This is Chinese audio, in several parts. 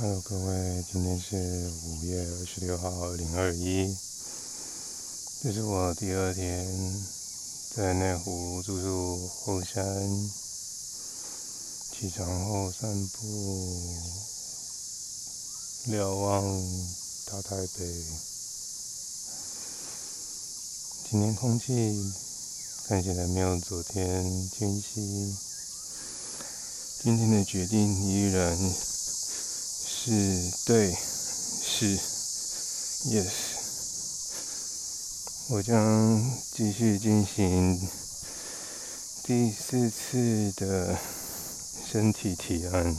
Hello，各位，今天是五月二十六号，二零二一。这是我第二天在内湖住宿后山，起床后散步，瞭望大台北。今天空气看起来没有昨天清晰。今天的决定依然。是对，是，yes。我将继续进行第四次的身体提案。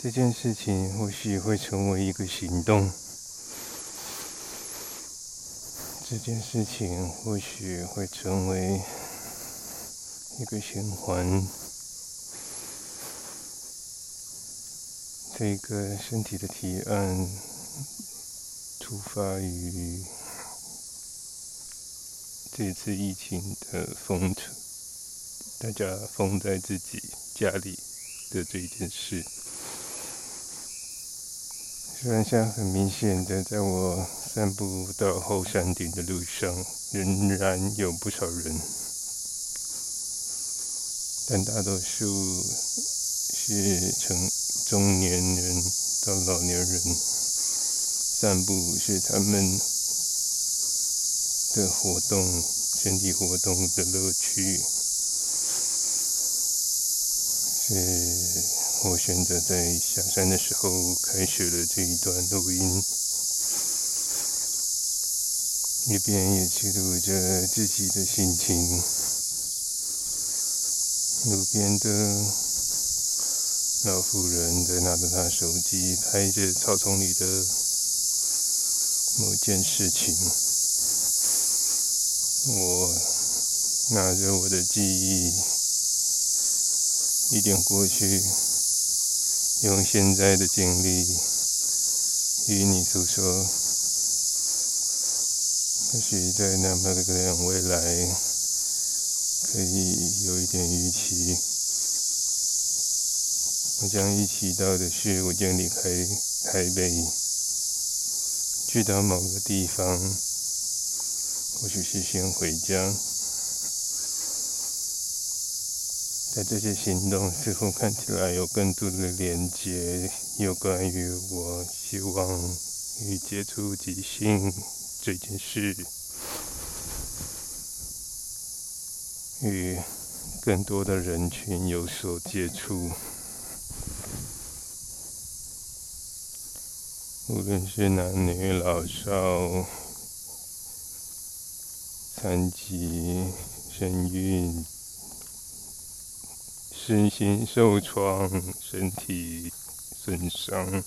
这件事情或许会成为一个行动。这件事情或许会成为一个循环。这个身体的提案出发于这次疫情的封城，大家封在自己家里的这一件事。虽然现在很明显的，在我散步到后山顶的路上，仍然有不少人，但大多数是成。中年人到老年人散步是他们的活动，身体活动的乐趣。是我选择在下山的时候开始了这一段录音，一边也记录着自己的心情，路边的。老妇人在拿着她手机拍着草丛里的某件事情，我拿着我的记忆一点过去，用现在的经历与你诉说，或许在那么个未来可以有一点预期。我将一起到的是，我将离开台北，去到某个地方，或许是先回家。在这些行动似乎看起来有更多的连接，有关于我希望与接触即兴这件事，与更多的人群有所接触。无论是男女老少、残疾、身孕、身心受创、身体损伤，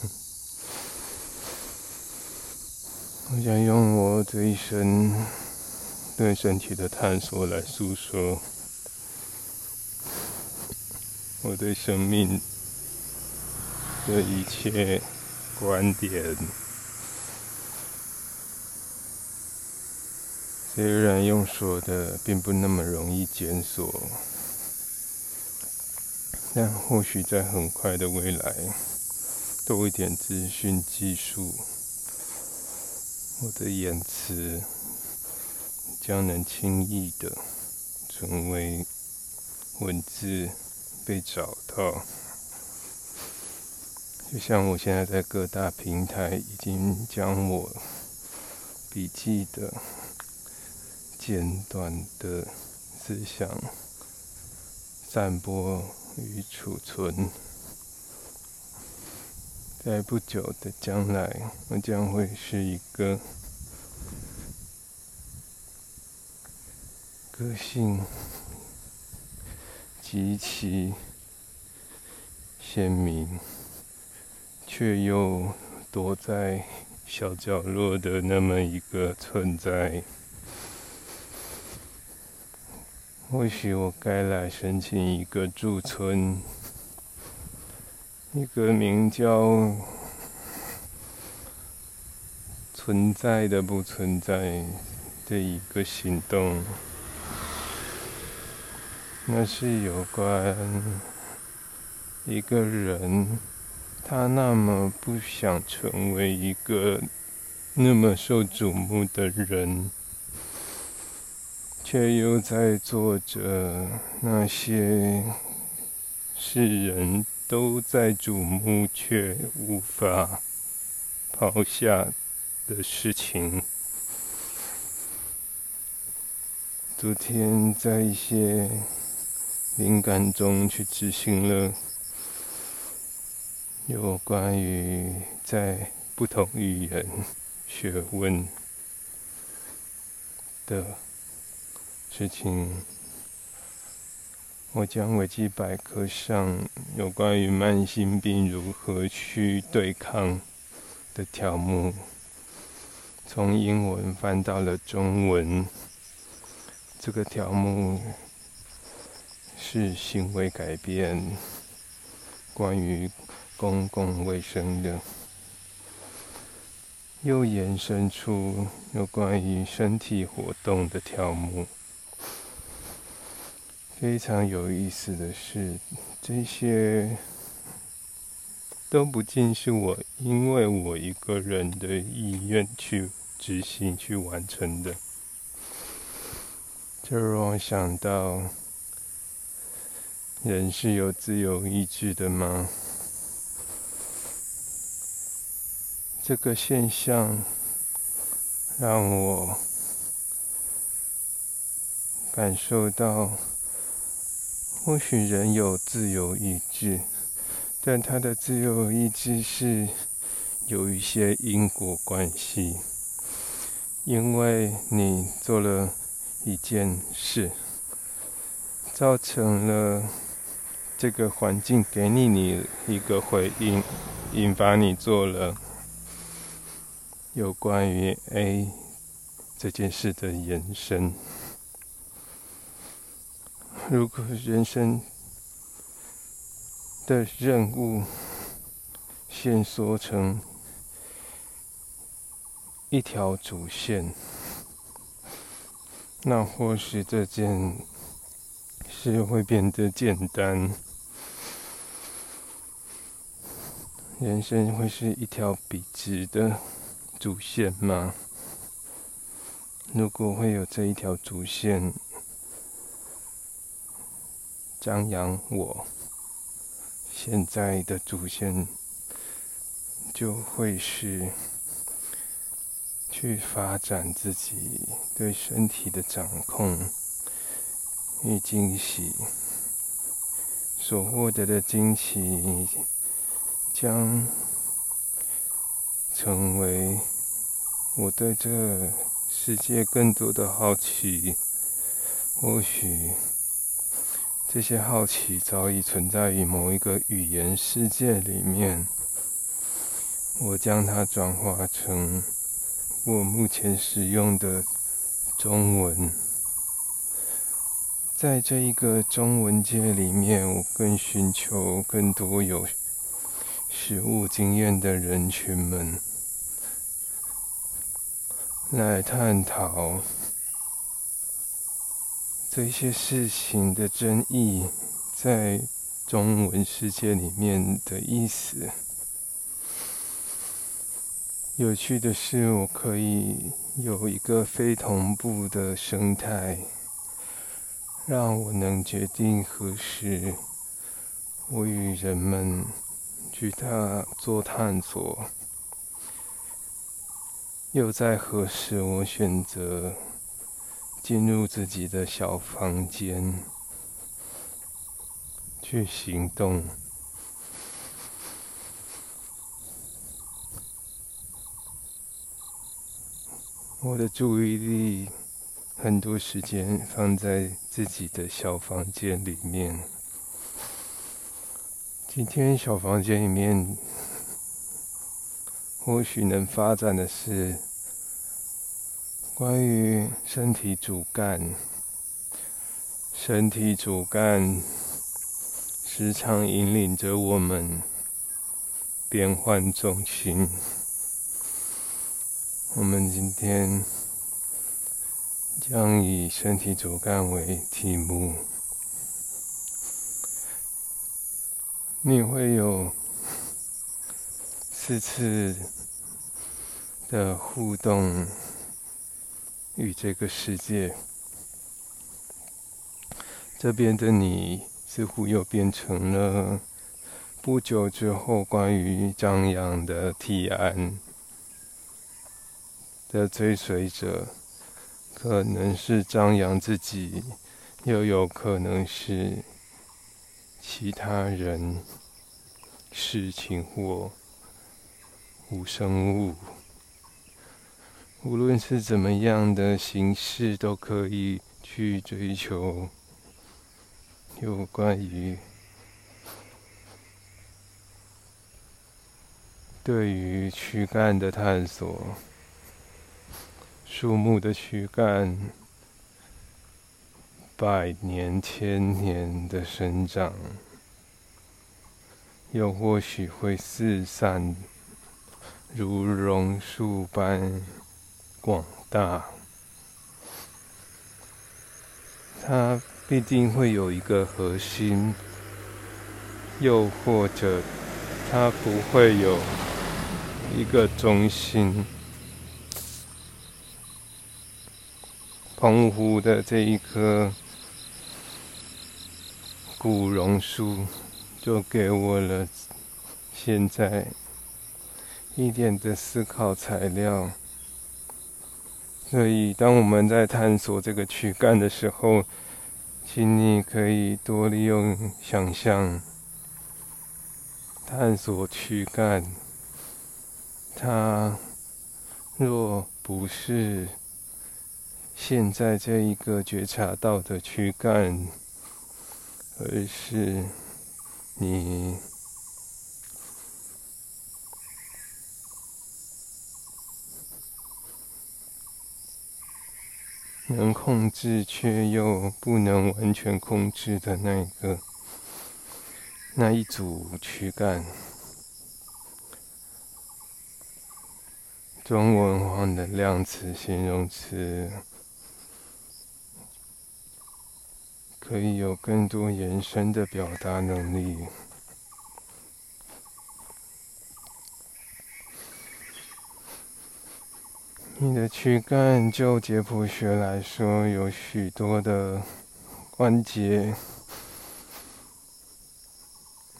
我想用我这一生对身体的探索来诉说我对生命的一切。观点，虽然用说的并不那么容易检索，但或许在很快的未来，多一点资讯技术，我的言辞将能轻易的成为文字被找到。就像我现在在各大平台已经将我笔记的简短的思想散播与储存，在不久的将来，我将会是一个个性极其鲜明。却又躲在小角落的那么一个存在，或许我该来申请一个驻村，一个名叫“存在的不存在”的一个行动，那是有关一个人。他那么不想成为一个那么受瞩目的人，却又在做着那些世人都在瞩目却无法抛下的事情。昨天在一些灵感中去执行了。有关于在不同语言学问的事情，我将维基百科上有关于慢性病如何去对抗的条目，从英文翻到了中文。这个条目是行为改变，关于。公共卫生的，又延伸出有关于身体活动的条目。非常有意思的是，这些都不尽是我因为我一个人的意愿去执行、去完成的。这让我想到，人是有自由意志的吗？这个现象让我感受到，或许人有自由意志，但他的自由意志是有一些因果关系。因为你做了一件事，造成了这个环境给你你一个回应，引发你做了。有关于 A 这件事的延伸，如果人生的任务线缩成一条主线，那或许这件事会变得简单，人生会是一条笔直的。主线吗？如果会有这一条主线张扬，我现在的主线就会是去发展自己对身体的掌控与惊喜，所获得的惊喜将。成为我对这世界更多的好奇，或许这些好奇早已存在于某一个语言世界里面。我将它转化成我目前使用的中文，在这一个中文界里面，我更寻求更多有实物经验的人群们。来探讨这些事情的争议，在中文世界里面的意思。有趣的是，我可以有一个非同步的生态，让我能决定何时我与人们去他做探索。又在何时，我选择进入自己的小房间去行动？我的注意力很多时间放在自己的小房间里面。今天小房间里面，或许能发展的是。关于身体主干，身体主干时常引领着我们变换重心。我们今天将以身体主干为题目，你会有这次的互动与这个世界，这边的你似乎又变成了不久之后关于张扬的提案的追随者，可能是张扬自己，又有可能是其他人。事情或无生物，无论是怎么样的形式，都可以去追求有关于对于躯干的探索，树木的躯干，百年千年的生长。又或许会四散，如榕树般广大。它必定会有一个核心，又或者它不会有一个中心。澎湖的这一棵古榕树。就给我了现在一点的思考材料，所以当我们在探索这个躯干的时候，请你可以多利用想象，探索躯干。它若不是现在这一个觉察到的躯干，而是。你能控制却又不能完全控制的那一个那一组躯干，中文化的量词、形容词。可以有更多延伸的表达能力。你的躯干，就解剖学来说，有许多的关节。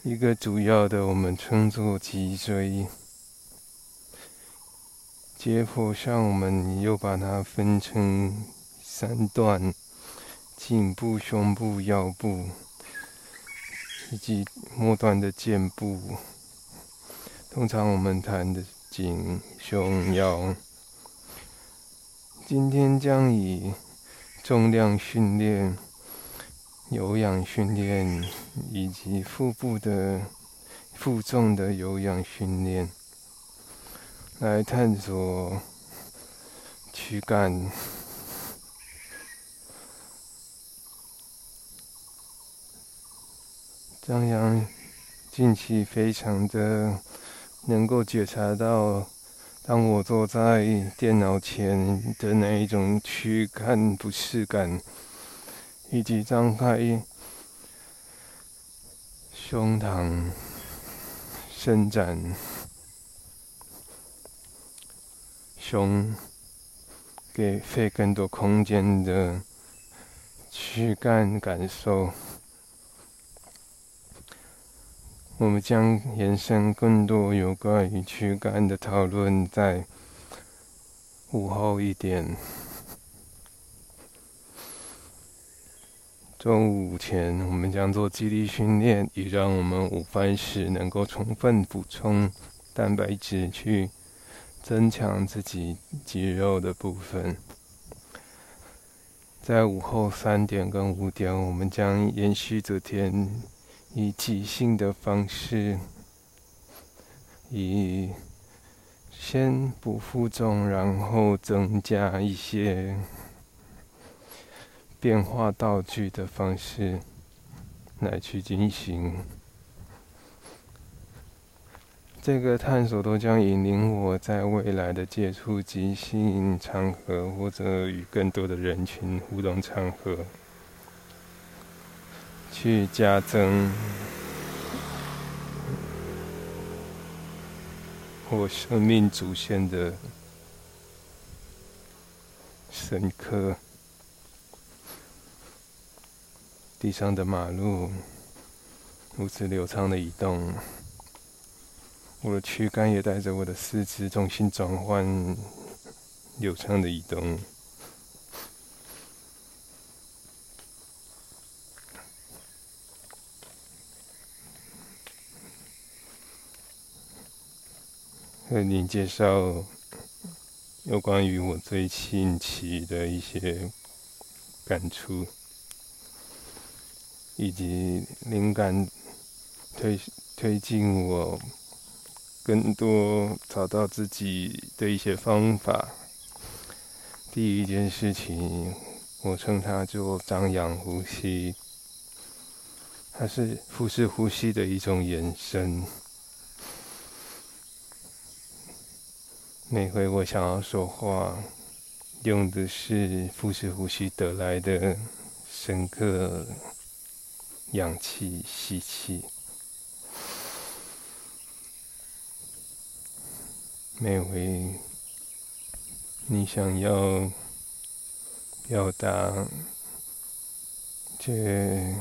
一个主要的，我们称作脊椎。解剖上，我们又把它分成三段。颈部、胸部、腰部，以及末端的肩部。通常我们谈的颈、胸、腰。今天将以重量训练、有氧训练以及腹部的负重的有氧训练来探索躯干。张扬近期非常的能够觉察到，当我坐在电脑前的那一种躯干不适感，以及张开胸膛伸展胸，给肺更多空间的躯干感受。我们将延伸更多有关于躯干的讨论，在午后一点、中午前，我们将做肌力训练，以让我们午饭时能够充分补充蛋白质，去增强自己肌肉的部分。在午后三点跟五点，我们将延续昨天。以即兴的方式，以先不负重，然后增加一些变化道具的方式来去进行这个探索，都将引领我在未来的接触即兴场合，或者与更多的人群互动场合。去加增我生命主线的深刻。地上的马路如此流畅的移动，我的躯干也带着我的四肢重新转换，流畅的移动。和您介绍有关于我最近期的一些感触，以及灵感推推进我更多找到自己的一些方法。第一件事情，我称它做张扬呼吸，它是腹式呼吸的一种延伸。每回我想要说话，用的是腹式呼吸得来的深刻氧气吸气。每回你想要表达，却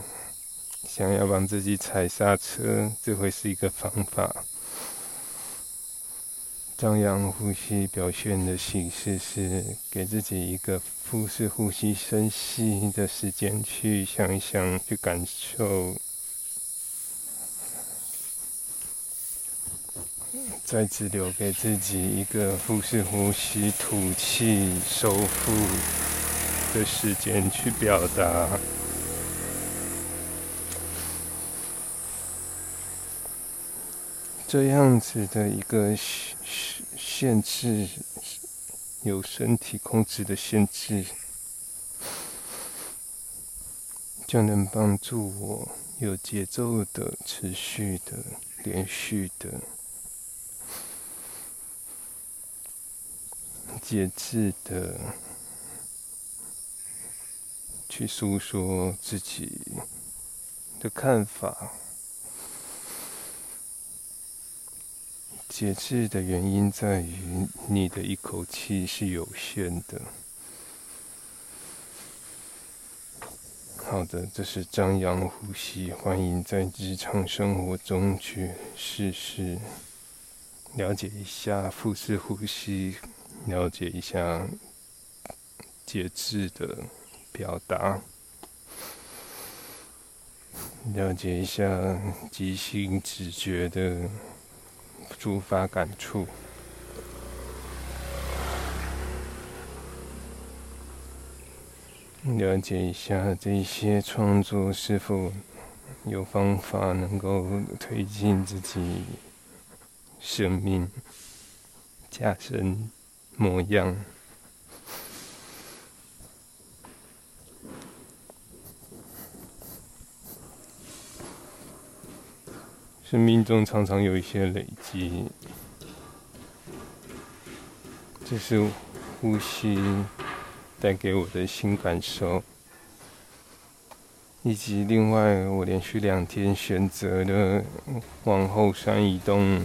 想要帮自己踩刹车，这会是一个方法。张扬呼吸表现的形式是给自己一个腹式呼吸深吸的时间，去想一想，去感受，再次留给自己一个腹式呼吸吐气收腹的时间，去表达。这样子的一个限限制，有身体控制的限制，就能帮助我有节奏的、持续的、连续的、节制的去诉说自己的看法。节制的原因在于，你的一口气是有限的。好的，这是张扬呼吸，欢迎在日常生活中去试试，了解一下腹式呼吸，了解一下节制的表达，了解一下即兴直觉的。抒发感触，了解一下这些创作是否有方法能够推进自己生命加深模样。生命中常常有一些累积，这是呼吸带给我的新感受，以及另外我连续两天选择的往后山移动，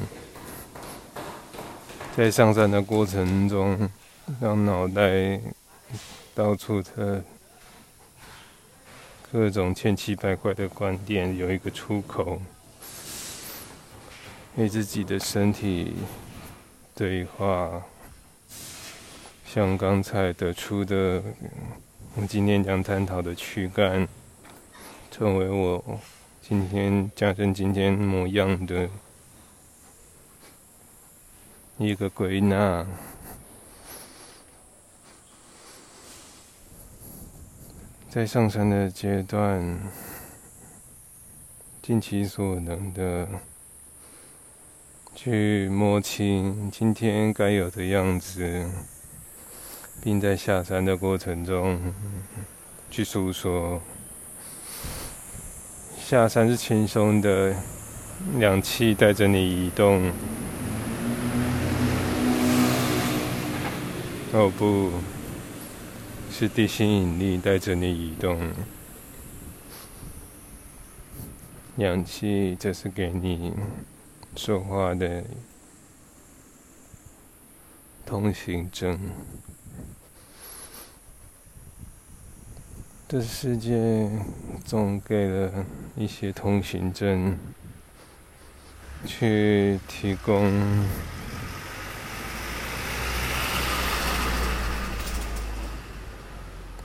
在上山的过程中，让脑袋到处的各种千奇百怪的观点有一个出口。与自己的身体对话，像刚才得出的，我今天将探讨的躯干，成为我今天加深今天模样的一个归纳，在上山的阶段，尽其所能的。去摸清今天该有的样子，并在下山的过程中去诉说。下山是轻松的，氧气带着你移动。哦不，是地心引力带着你移动。氧气，这是给你。说话的通行证。这世界总给了一些通行证，去提供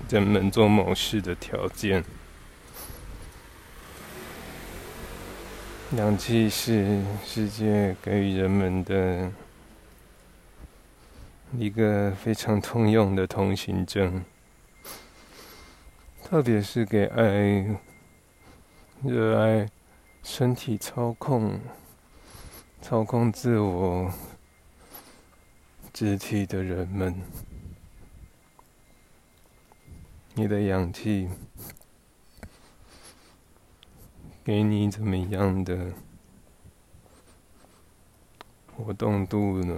人们做某事的条件。氧气是世界给予人们的一个非常通用的通行证。特别是给爱、热爱身体操控、操控自我肢体的人们，你的氧气给你怎么样的活动度呢？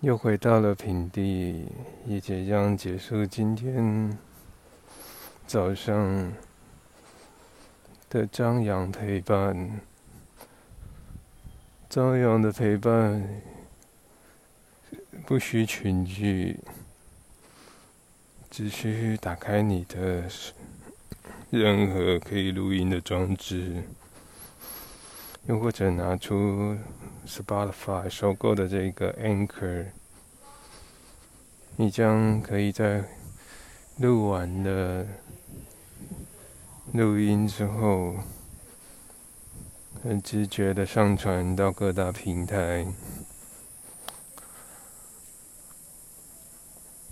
又回到了平地，也即将结束今天早上的张扬陪伴。张扬的陪伴不需群聚，只需打开你的任何可以录音的装置，又或者拿出。Spotify 收购的这个 Anchor，你将可以在录完的录音之后，很直觉的上传到各大平台。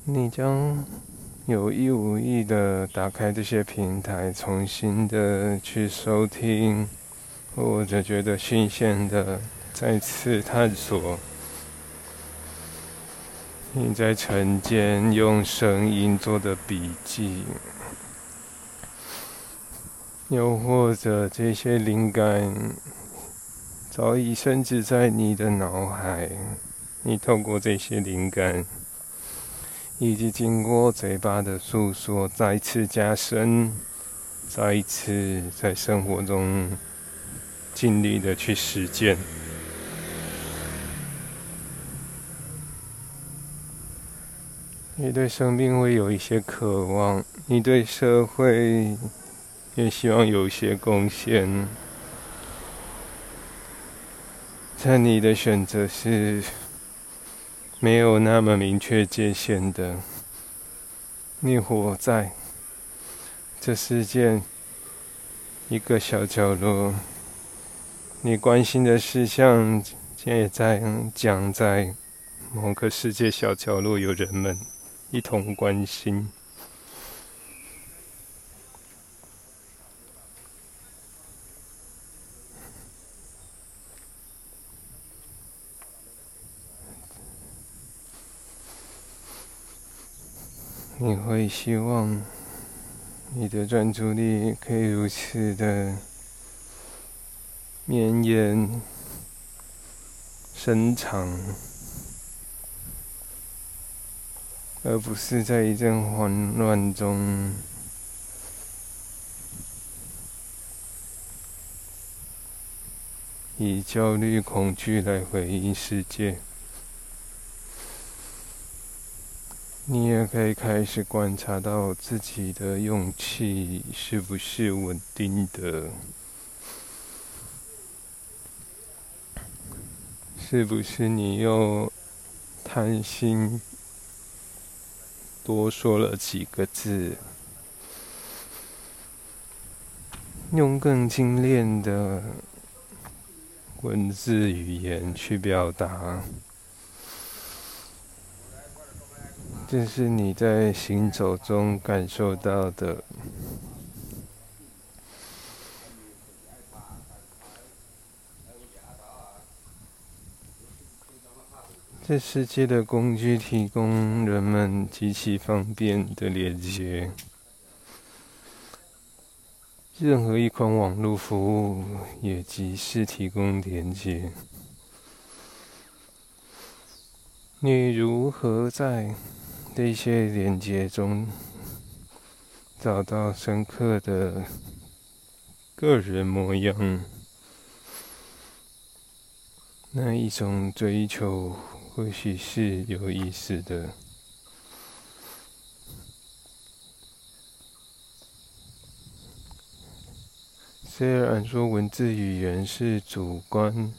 你将有意无意的打开这些平台，重新的去收听，或者觉得新鲜的。再次探索，你在晨间用声音做的笔记，又或者这些灵感早已升至在你的脑海，你透过这些灵感，以及经过嘴巴的诉说，再次加深，再一次在生活中尽力的去实践。你对生命会有一些渴望，你对社会也希望有一些贡献。在你的选择是没有那么明确界限的，你活在这世界一个小角落，你关心的事项也在讲在某个世界小角落有人们。一同关心，你会希望你的专注力可以如此的绵延、深长。而不是在一阵混乱中，以焦虑、恐惧来回应世界。你也可以开始观察到自己的勇气是不是稳定的，是不是你又贪心？多说了几个字，用更精炼的文字语言去表达，这是你在行走中感受到的。这世界的工具提供人们极其方便的连接。任何一款网络服务也即是提供连接。你如何在这些连接中找到深刻的个人模样？那一种追求或许是有意思的。虽然说文字语言是主观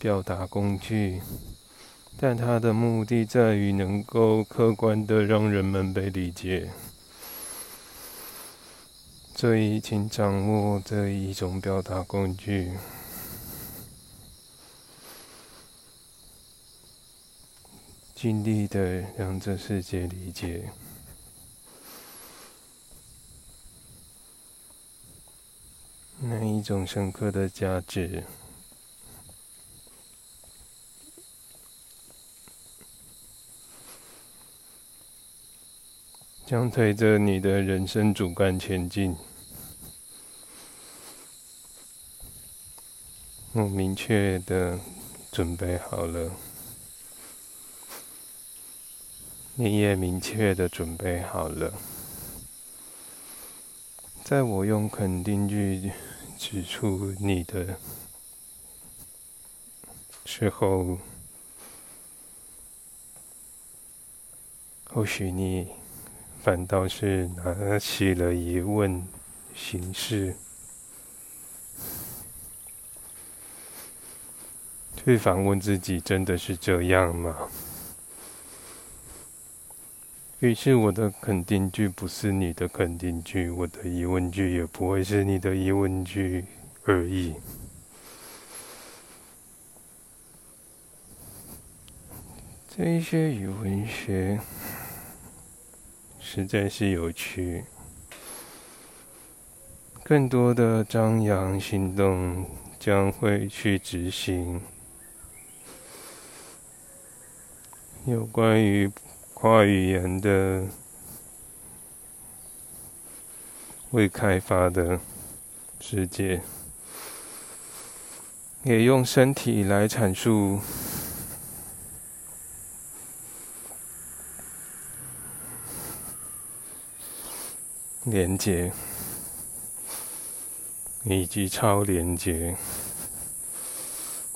表达工具，但它的目的在于能够客观的让人们被理解。所以，请掌握这一种表达工具，尽力的让这世界理解。那一种深刻的价值，将推着你的人生主干前进。我明确的准备好了，你也明确的准备好了。在我用肯定句。指出你的时候，或许你反倒是拿起了疑问形式，去反问自己：真的是这样吗？于是，我的肯定句不是你的肯定句，我的疑问句也不会是你的疑问句而已。这些语文学实在是有趣，更多的张扬行动将会去执行有关于。跨语言的未开发的世界，也用身体来阐述连接，以及超连接、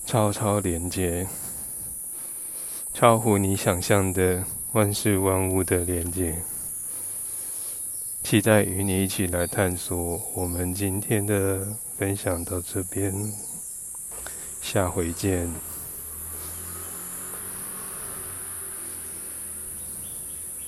超超连接，超乎你想象的。万事万物的连接，期待与你一起来探索。我们今天的分享到这边，下回见。